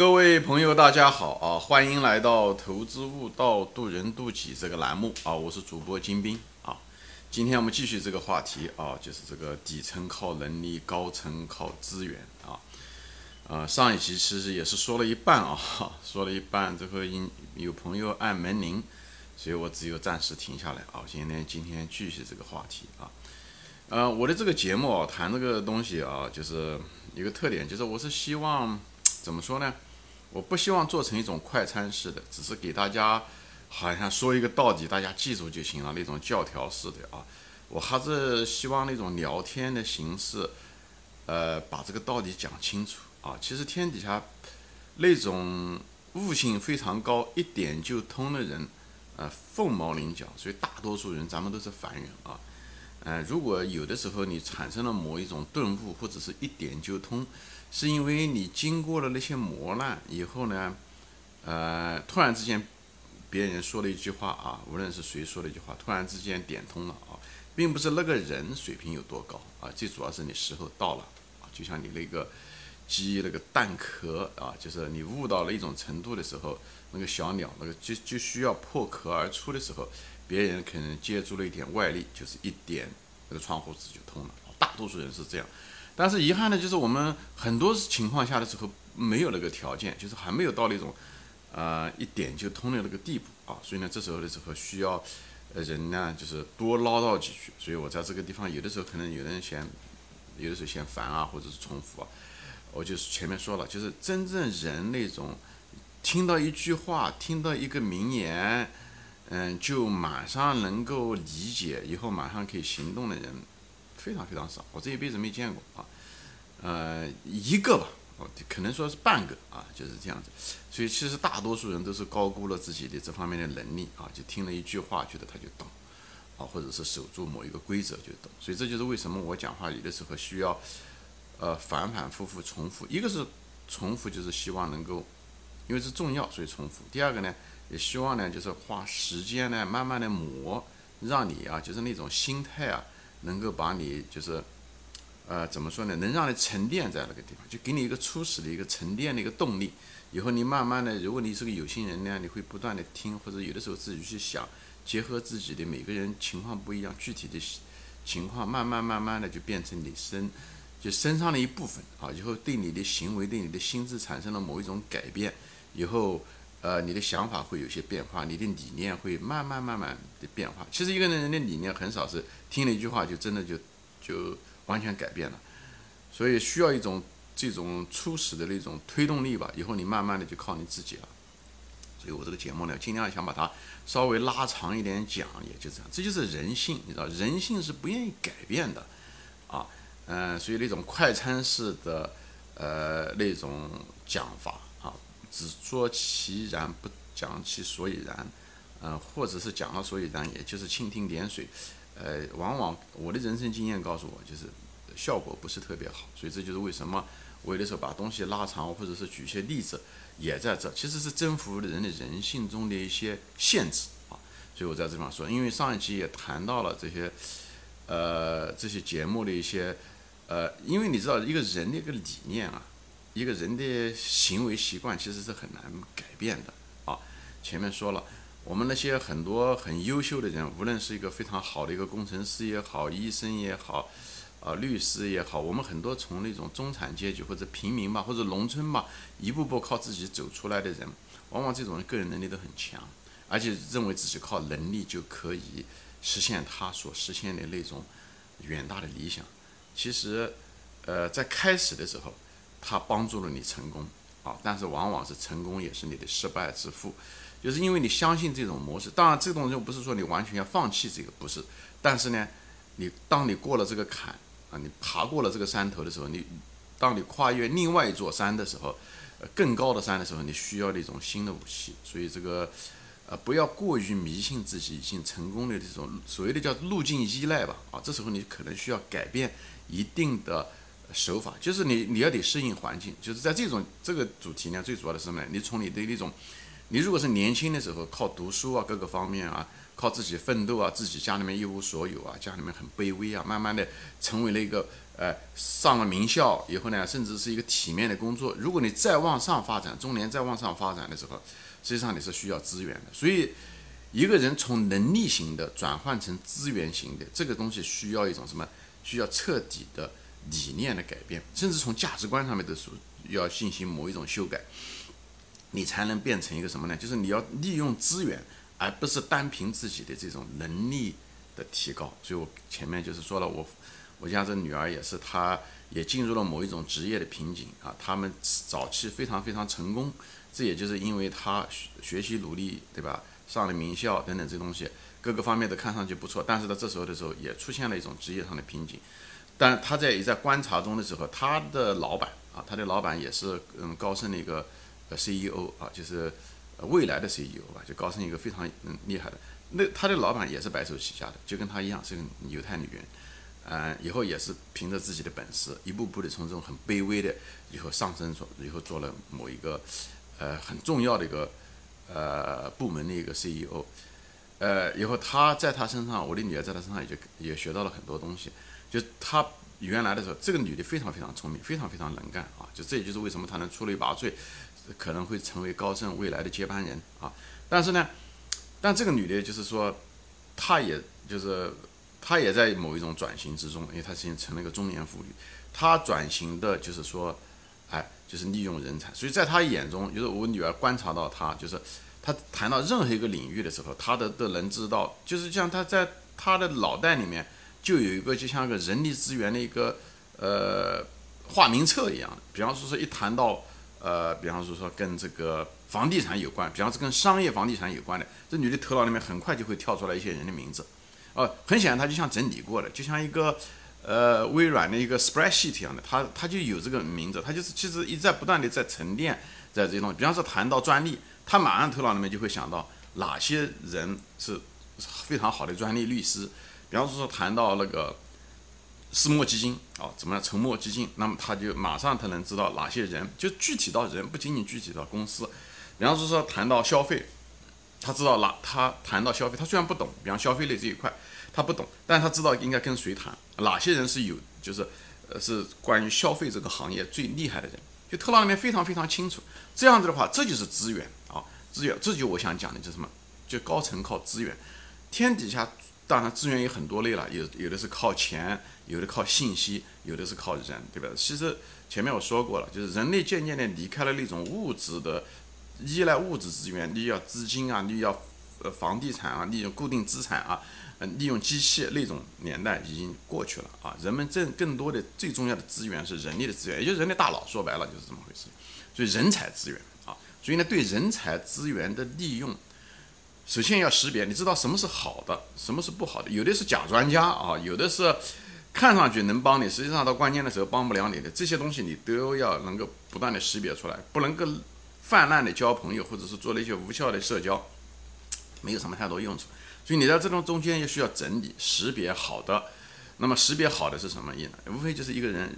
各位朋友，大家好啊！欢迎来到“投资悟道，渡人渡己”这个栏目啊！我是主播金兵啊。今天我们继续这个话题啊，就是这个底层靠能力，高层靠资源啊。呃，上一期其实也是说了一半啊，说了一半，这个因有朋友按门铃，所以我只有暂时停下来啊。今天今天继续这个话题啊。呃，我的这个节目啊，谈这个东西啊，就是一个特点，就是我是希望怎么说呢？我不希望做成一种快餐式的，只是给大家好像说一个道理，大家记住就行了那种教条式的啊。我还是希望那种聊天的形式，呃，把这个道理讲清楚啊。其实天底下那种悟性非常高、一点就通的人，呃，凤毛麟角。所以大多数人，咱们都是凡人啊。呃，如果有的时候你产生了某一种顿悟，或者是一点就通。是因为你经过了那些磨难以后呢，呃，突然之间，别人说了一句话啊，无论是谁说了一句话，突然之间点通了啊，并不是那个人水平有多高啊，最主要是你时候到了啊，就像你那个鸡那个蛋壳啊，就是你悟到了一种程度的时候，那个小鸟那个就就需要破壳而出的时候，别人可能借助了一点外力，就是一点那个窗户纸就通了，大多数人是这样。但是遗憾的就是我们很多情况下的时候没有那个条件，就是还没有到那种，呃，一点就通的那个地步啊。所以呢，这时候的时候需要，人呢就是多唠叨几句。所以我在这个地方有的时候可能有的人嫌，有的时候嫌烦啊，或者是重复啊。我就是前面说了，就是真正人那种听到一句话，听到一个名言，嗯，就马上能够理解，以后马上可以行动的人。非常非常少，我这一辈子没见过啊，呃，一个吧，哦，可能说是半个啊，就是这样子。所以其实大多数人都是高估了自己的这方面的能力啊，就听了一句话，觉得他就懂，啊，或者是守住某一个规则就懂。所以这就是为什么我讲话有的时候需要，呃，反反复复重复。一个是重复，就是希望能够，因为是重要，所以重复。第二个呢，也希望呢，就是花时间呢，慢慢的磨，让你啊，就是那种心态啊。能够把你就是，呃，怎么说呢？能让你沉淀在那个地方，就给你一个初始的一个沉淀的一个动力。以后你慢慢的，如果你是个有心人呢，你会不断的听，或者有的时候自己去想，结合自己的每个人情况不一样，具体的情况，慢慢慢慢的就变成你身，就身上的一部分啊。以后对你的行为，对你的心智产生了某一种改变，以后。呃，你的想法会有些变化，你的理念会慢慢慢慢的变化。其实一个人的理念很少是听了一句话就真的就就完全改变了，所以需要一种这种初始的那种推动力吧。以后你慢慢的就靠你自己了。所以我这个节目呢，尽量想把它稍微拉长一点讲，也就这样。这就是人性，你知道，人性是不愿意改变的啊。嗯，所以那种快餐式的呃那种讲法啊。只说其然，不讲其所以然，嗯，或者是讲了所以然，也就是蜻蜓点水，呃，往往我的人生经验告诉我，就是效果不是特别好。所以这就是为什么我有的时候把东西拉长，或者是举些例子，也在这，其实是征服人的人性中的一些限制啊。所以我在这地方说，因为上一期也谈到了这些，呃，这些节目的一些，呃，因为你知道一个人的一个理念啊。一个人的行为习惯其实是很难改变的啊。前面说了，我们那些很多很优秀的人，无论是一个非常好的一个工程师也好，医生也好，啊，律师也好，我们很多从那种中产阶级或者平民吧，或者农村吧，一步步靠自己走出来的人，往往这种人个人能力都很强，而且认为自己靠能力就可以实现他所实现的那种远大的理想。其实，呃，在开始的时候。他帮助了你成功啊，但是往往是成功也是你的失败之父，就是因为你相信这种模式。当然，这种就不是说你完全要放弃这个，不是。但是呢，你当你过了这个坎啊，你爬过了这个山头的时候，你当你跨越另外一座山的时候，呃，更高的山的时候，你需要的一种新的武器。所以这个，呃，不要过于迷信自己已经成功的这种所谓的叫路径依赖吧啊，这时候你可能需要改变一定的。手法就是你，你要得适应环境，就是在这种这个主题呢，最主要的是什么呢？你从你的那种你如果是年轻的时候靠读书啊，各个方面啊，靠自己奋斗啊，自己家里面一无所有啊，家里面很卑微啊，慢慢的成为了一个呃上了名校以后呢，甚至是一个体面的工作。如果你再往上发展，中年再往上发展的时候，实际上你是需要资源的。所以一个人从能力型的转换成资源型的这个东西，需要一种什么？需要彻底的理念的改变，甚至从价值观上面都是要进行某一种修改。你才能变成一个什么呢？就是你要利用资源，而不是单凭自己的这种能力的提高。所以我前面就是说了，我我家这女儿也是，她也进入了某一种职业的瓶颈啊。他们早期非常非常成功，这也就是因为她学习努力，对吧？上了名校等等这东西，各个方面都看上去不错。但是到这时候的时候，也出现了一种职业上的瓶颈。但他在也在观察中的时候，他的老板啊，他的老板也是嗯高盛的一个。CEO 啊，就是未来的 CEO 吧，就高盛一个非常嗯厉害的。那他的老板也是白手起家的，就跟他一样是个犹太女人，嗯，以后也是凭着自己的本事，一步步的从这种很卑微的，以后上升做，以后做了某一个呃很重要的一个呃部门的一个 CEO。呃，以后他在他身上，我的女儿在他身上也就也学到了很多东西。就他原来的时候，这个女的非常非常聪明，非常非常能干啊，就这也就是为什么她能出类拔萃。可能会成为高盛未来的接班人啊，但是呢，但这个女的，就是说，她也就是她也在某一种转型之中，因为她现在成了一个中年妇女，她转型的就是说，哎，就是利用人才，所以在她眼中，就是我女儿观察到她，就是她谈到任何一个领域的时候，她的都能知道，就是像她在她的脑袋里面就有一个就像个人力资源的一个呃化名册一样。的，比方说是一谈到。呃，比方说说跟这个房地产有关，比方是跟商业房地产有关的，这女的头脑里面很快就会跳出来一些人的名字，哦，很显然她就像整理过的，就像一个呃微软的一个 spreadsheet 一样的，她她就有这个名字，她就是其实一再不断的在沉淀在这些东西，比方说谈到专利，她马上头脑里面就会想到哪些人是非常好的专利律师，比方说说谈到那个。私募基金啊，怎么样？承募基金，那么他就马上他能知道哪些人，就具体到人，不仅仅具体到公司。比方说说谈到消费，他知道哪，他谈到消费，他虽然不懂，比方消费类这一块，他不懂，但他知道应该跟谁谈，哪些人是有，就是呃是关于消费这个行业最厉害的人，就头脑里面非常非常清楚。这样子的话，这就是资源啊，资源，这就我想讲的，就是什么？就高层靠资源，天底下。当然，资源有很多类了，有有的是靠钱，有的靠信息，有的是靠人，对吧？其实前面我说过了，就是人类渐渐的离开了那种物质的依赖物质资源，利用资金啊，利用呃房地产啊，利用固定资产啊，嗯，利用机器那种年代已经过去了啊。人们正更多的最重要的资源是人力的资源，也就是人类大脑，说白了就是这么回事。所以人才资源啊，所以呢，对人才资源的利用。首先要识别，你知道什么是好的，什么是不好的。有的是假专家啊，有的是看上去能帮你，实际上到关键的时候帮不了你的。这些东西你都要能够不断的识别出来，不能够泛滥的交朋友，或者是做了一些无效的社交，没有什么太多用处。所以你在这种中间也需要整理识别好的。那么识别好的是什么意思？无非就是一个人，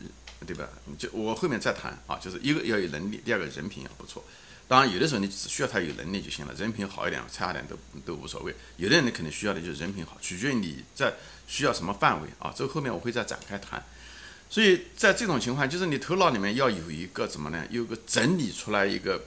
对吧？就我后面再谈啊，就是一个要有能力，第二个人品要不错。当然，有的时候你只需要他有能力就行了，人品好一点、差一点都都无所谓。有的人你肯定需要的就是人品好，取决于你在需要什么范围啊。这个后面我会再展开谈。所以在这种情况，就是你头脑里面要有一个怎么呢？有个整理出来一个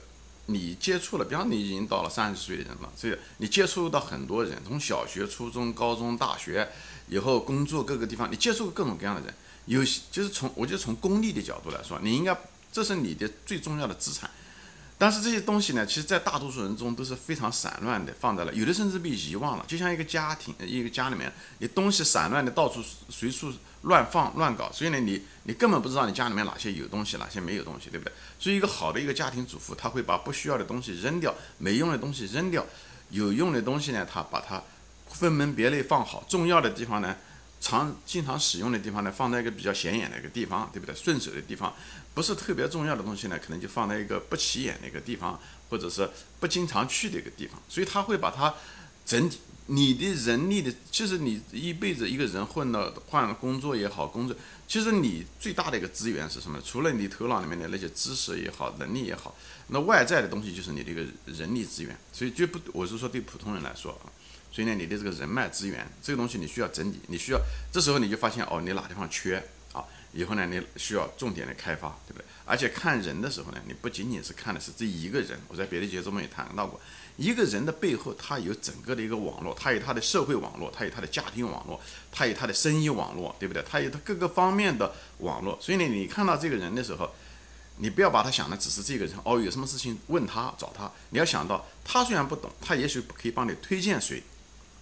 你接触了，比方你已经到了三十岁的人了，所以你接触到很多人，从小学、初中、高中、大学以后工作各个地方，你接触各种各样的人。有就是从我就从功利的角度来说，你应该这是你的最重要的资产。但是这些东西呢，其实，在大多数人中都是非常散乱的，放在了，有的甚至被遗忘了。就像一个家庭，一个家里面，你东西散乱的到处随处乱放乱搞，所以呢，你你根本不知道你家里面哪些有东西，哪些没有东西，对不对？所以一个好的一个家庭主妇，他会把不需要的东西扔掉，没用的东西扔掉，有用的东西呢，他把它分门别类放好，重要的地方呢。常经常使用的地方呢，放在一个比较显眼的一个地方，对不对？顺手的地方，不是特别重要的东西呢，可能就放在一个不起眼的一个地方，或者是不经常去的一个地方。所以他会把它整体你的人力的，其实你一辈子一个人混了换了工作也好，工作其实你最大的一个资源是什么？除了你头脑里面的那些知识也好，能力也好，那外在的东西就是你这个人力资源。所以就不，我是说对普通人来说啊，所以呢，你的这个人脉资源这个东西你需要整理，你需要这时候你就发现哦，你哪地方缺啊。以后呢，你需要重点的开发，对不对？而且看人的时候呢，你不仅仅是看的是这一个人。我在别的节目中也谈到过，一个人的背后，他有整个的一个网络，他有他的社会网络，他有他的家庭网络，他有他的生意网络，对不对？他有他各个方面的网络。所以呢，你看到这个人的时候，你不要把他想的只是这个人哦，有什么事情问他找他。你要想到，他虽然不懂，他也许可以帮你推荐谁。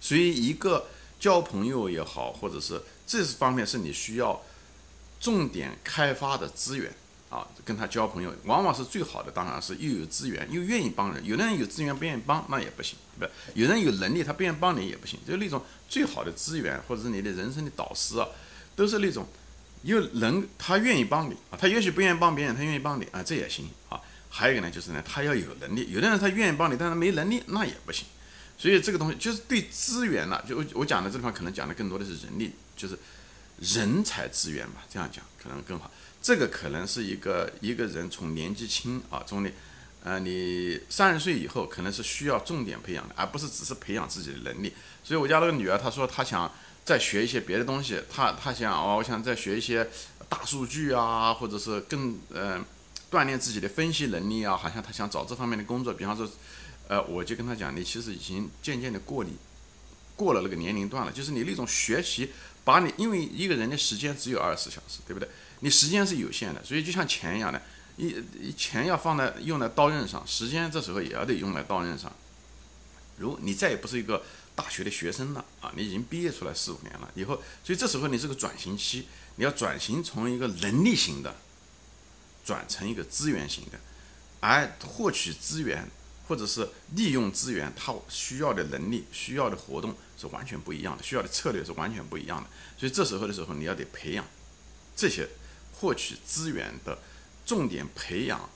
所以，一个交朋友也好，或者是这方面是你需要。重点开发的资源啊，跟他交朋友，往往是最好的。当然是又有资源又愿意帮人。有的人有资源不愿意帮，那也不行，对不？有人有能力他不愿意帮你也不行。就那种最好的资源，或者是你的人生的导师啊，都是那种有人他愿意帮你啊，他也许不愿意帮别人，他愿意帮你啊，这也行啊。还有一个呢，就是呢，他要有能力。有的人他愿意帮你，但是没能力，那也不行。所以这个东西就是对资源呢，就我讲的这地方可能讲的更多的是人力，就是。人才资源吧，这样讲可能更好。这个可能是一个一个人从年纪轻啊，从你，呃，你三十岁以后，可能是需要重点培养的，而不是只是培养自己的能力。所以我家那个女儿，她说她想再学一些别的东西，她她想哦，我想再学一些大数据啊，或者是更呃锻炼自己的分析能力啊，好像她想找这方面的工作。比方说，呃，我就跟他讲，你其实已经渐渐的过你过了那个年龄段了，就是你那种学习。把你，因为一个人的时间只有二十四小时，对不对？你时间是有限的，所以就像钱一样的，一钱要放在用在刀刃上，时间这时候也要得用在刀刃上。如你再也不是一个大学的学生了啊，你已经毕业出来四五年了，以后，所以这时候你是个转型期，你要转型从一个能力型的转成一个资源型的，而获取资源。或者是利用资源，它需要的能力、需要的活动是完全不一样的，需要的策略是完全不一样的。所以这时候的时候，你要得培养这些获取资源的重点培养，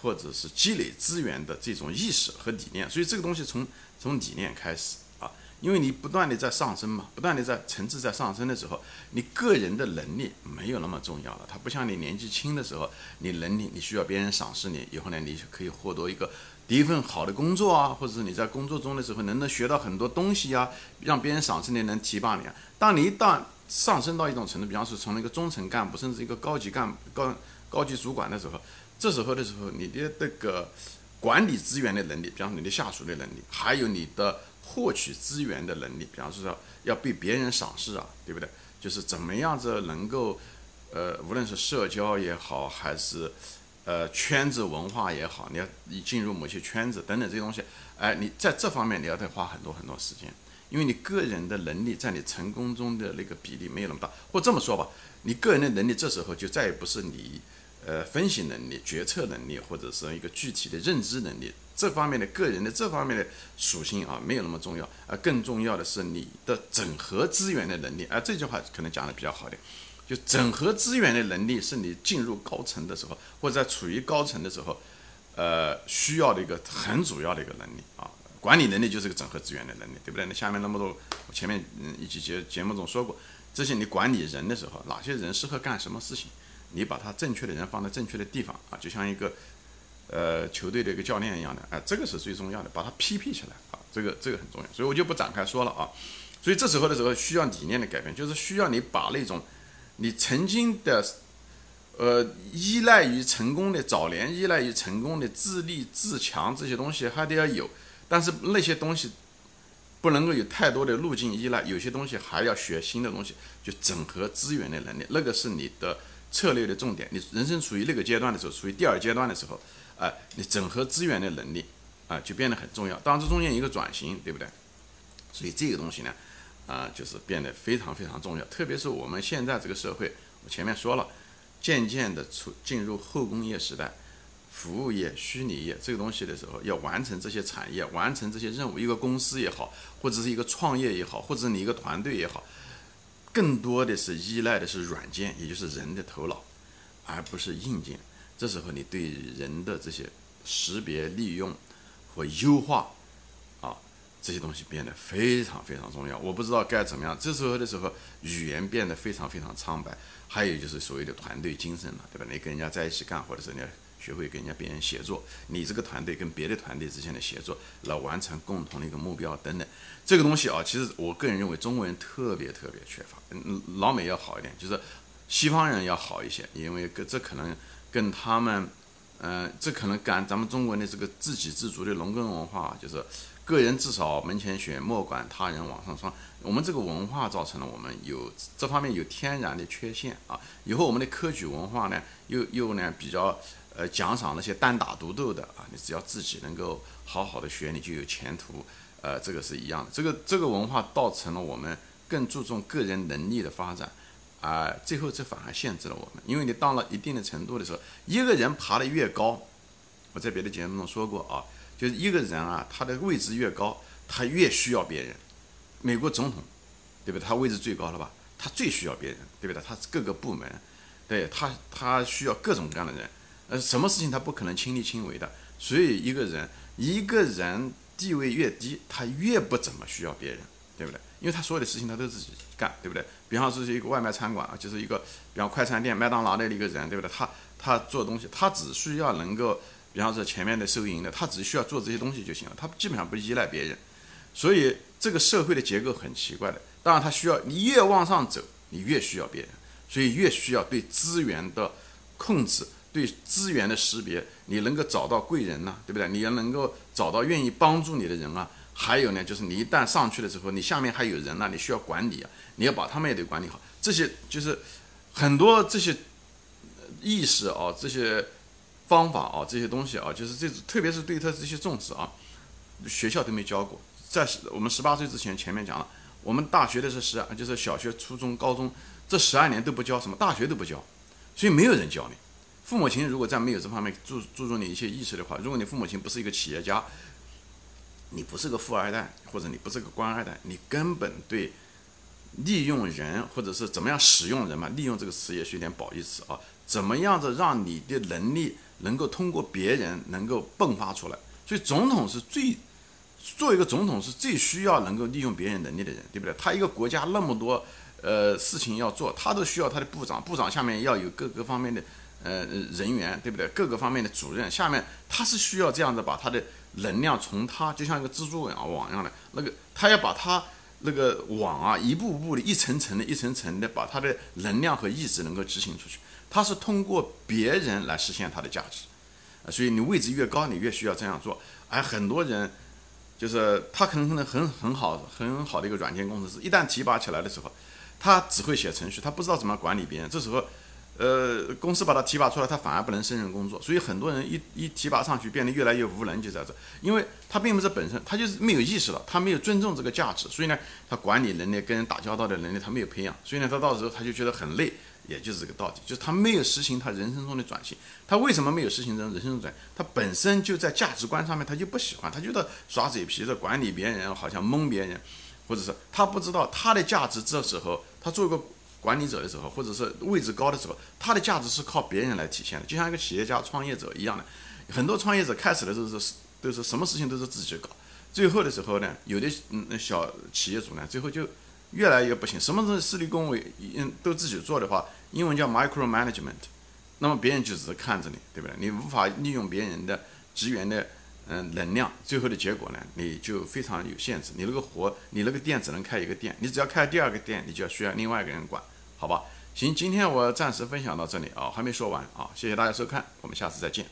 或者是积累资源的这种意识和理念。所以这个东西从从理念开始啊，因为你不断的在上升嘛，不断的在层次在上升的时候，你个人的能力没有那么重要了。它不像你年纪轻的时候，你能力你需要别人赏识你，以后呢，你可以获得一个。第一份好的工作啊，或者是你在工作中的时候能不能学到很多东西呀，让别人赏识你，能提拔你啊。当你一旦上升到一种程度，比方说从一个中层干部，甚至一个高级干高高级主管的时候，这时候的时候，你的这个管理资源的能力，比方说你的下属的能力，还有你的获取资源的能力，比方说要被别人赏识啊，对不对？就是怎么样子能够，呃，无论是社交也好，还是。呃，圈子文化也好，你要你进入某些圈子等等这些东西，哎，你在这方面你要得花很多很多时间，因为你个人的能力在你成功中的那个比例没有那么大。或这么说吧，你个人的能力这时候就再也不是你，呃，分析能力、决策能力或者是一个具体的认知能力这方面的个人的这方面的属性啊，没有那么重要。而更重要的是你的整合资源的能力。哎，这句话可能讲的比较好点。就整合资源的能力是你进入高层的时候，或者在处于高层的时候，呃，需要的一个很主要的一个能力啊。管理能力就是个整合资源的能力，对不对？那下面那么多，我前面嗯一期节节目中说过，这些你管理人的时候，哪些人适合干什么事情，你把他正确的人放在正确的地方啊，就像一个呃球队的一个教练一样的，哎，这个是最重要的，把他匹配起来啊，这个这个很重要，所以我就不展开说了啊。所以这时候的时候需要理念的改变，就是需要你把那种。你曾经的，呃，依赖于成功的早年，依赖于成功的自立自强这些东西还得要有，但是那些东西不能够有太多的路径依赖，有些东西还要学新的东西，就整合资源的能力，那个是你的策略的重点。你人生处于那个阶段的时候，处于第二阶段的时候，哎，你整合资源的能力啊，就变得很重要。当然，这中间一个转型，对不对？所以这个东西呢？啊，就是变得非常非常重要，特别是我们现在这个社会，我前面说了，渐渐的出进入后工业时代，服务业、虚拟业这个东西的时候，要完成这些产业，完成这些任务，一个公司也好，或者是一个创业也好，或者你一个团队也好，更多的是依赖的是软件，也就是人的头脑，而不是硬件。这时候你对人的这些识别、利用和优化。这些东西变得非常非常重要。我不知道该怎么样。这时候的时候，语言变得非常非常苍白。还有就是所谓的团队精神了，对吧？你跟人家在一起干，活的时候你要学会跟人家别人协作，你这个团队跟别的团队之间的协作，来完成共同的一个目标等等。这个东西啊，其实我个人认为中国人特别特别缺乏。嗯，老美要好一点，就是西方人要好一些，因为跟这可能跟他们，嗯，这可能跟咱们中国的这个自给自足的农耕文化，就是个人至少门前雪，莫管他人网上霜。我们这个文化造成了我们有这方面有天然的缺陷啊。以后我们的科举文化呢，又又呢比较呃奖赏那些单打独斗的啊，你只要自己能够好好的学，你就有前途。呃，这个是一样的。这个这个文化造成了我们更注重个人能力的发展啊，最后这反而限制了我们。因为你到了一定的程度的时候，一个人爬得越高，我在别的节目中说过啊，就是一个人啊，他的位置越高，他越需要别人。美国总统，对不对？他位置最高了吧？他最需要别人，对不对？他各个部门，对他，他需要各种各样的人。呃，什么事情他不可能亲力亲为的？所以一个人，一个人地位越低，他越不怎么需要别人，对不对？因为他所有的事情他都自己干，对不对？比方说是一个外卖餐馆啊，就是一个，比方快餐店、麦当劳的一个人，对不对？他他做东西，他只需要能够，比方说前面的收银的，他只需要做这些东西就行了，他基本上不依赖别人，所以。这个社会的结构很奇怪的，当然他需要你越往上走，你越需要别人，所以越需要对资源的控制，对资源的识别，你能够找到贵人呐，对不对？你要能够找到愿意帮助你的人啊。还有呢，就是你一旦上去了之后，你下面还有人呢，你需要管理啊，你要把他们也得管理好。这些就是很多这些意识啊，这些方法啊，这些东西啊，就是这特别是对他这些重视啊，学校都没教过。在我们十八岁之前，前面讲了，我们大学的是十二，就是小学、初中、高中这十二年都不教什么，大学都不教，所以没有人教你。父母亲如果在没有这方面注注重你一些意识的话，如果你父母亲不是一个企业家，你不是个富二代，或者你不是个官二代，你根本对利用人或者是怎么样使用人嘛，利用这个词也是有点褒义词啊，怎么样子让你的能力能够通过别人能够迸发出来，所以总统是最。做一个总统是最需要能够利用别人能力的人，对不对？他一个国家那么多呃事情要做，他都需要他的部长，部长下面要有各个方面的呃人员，对不对？各个方面的主任下面他是需要这样子把他的能量从他就像一个蜘蛛网网一样的那个，他要把他那个网啊一步步的一层层的一层层的把他的能量和意志能够执行出去，他是通过别人来实现他的价值啊，所以你位置越高，你越需要这样做，而很多人。就是他可能可能很很好很好的一个软件工程师，一旦提拔起来的时候，他只会写程序，他不知道怎么管理别人。这时候，呃，公司把他提拔出来，他反而不能胜任工作。所以很多人一一提拔上去，变得越来越无能，就在这，因为他并不是本身，他就是没有意识到，他没有尊重这个价值，所以呢，他管理能力、跟人打交道的能力他没有培养，所以呢，他到时候他就觉得很累。也就是这个道理，就是他没有实行他人生中的转型。他为什么没有实行这种人生中转？他本身就在价值观上面，他就不喜欢，他觉得耍嘴皮子、管理别人，好像蒙别人，或者是他不知道他的价值。这时候，他做一个管理者的时候，或者是位置高的时候，他的价值是靠别人来体现的，就像一个企业家、创业者一样的。很多创业者开始的时候是都是什么事情都是自己搞，最后的时候呢，有的嗯小企业主呢，最后就。越来越不行，什么东西势力工维，嗯，都自己做的话，英文叫 micro management，那么别人就只是看着你，对不对？你无法利用别人的职员的嗯能量，最后的结果呢，你就非常有限制。你那个活，你那个店只能开一个店，你只要开第二个店，你就要需要另外一个人管，好吧？行，今天我暂时分享到这里啊，还没说完啊，谢谢大家收看，我们下次再见。